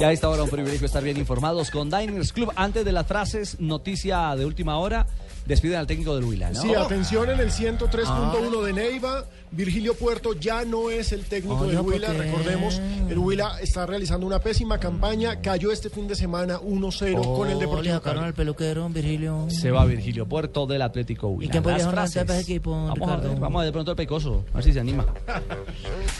Ya a esta hora un privilegio estar bien informados con Diners Club. Antes de las frases, noticia de última hora. Despiden al técnico del Huila, ¿no? Sí, atención en el 103.1 de Neiva. Virgilio Puerto ya no es el técnico del Huila. Recordemos, el Huila está realizando una pésima campaña. Cayó este fin de semana 1-0 con el Le Deportivo Cali. al peluquero, Virgilio. Se va Virgilio Puerto del Atlético Huila. ¿Y quién podría equipo, Vamos a Ricardo? ver, vamos a ver de pronto el pecoso, a ver si se anima.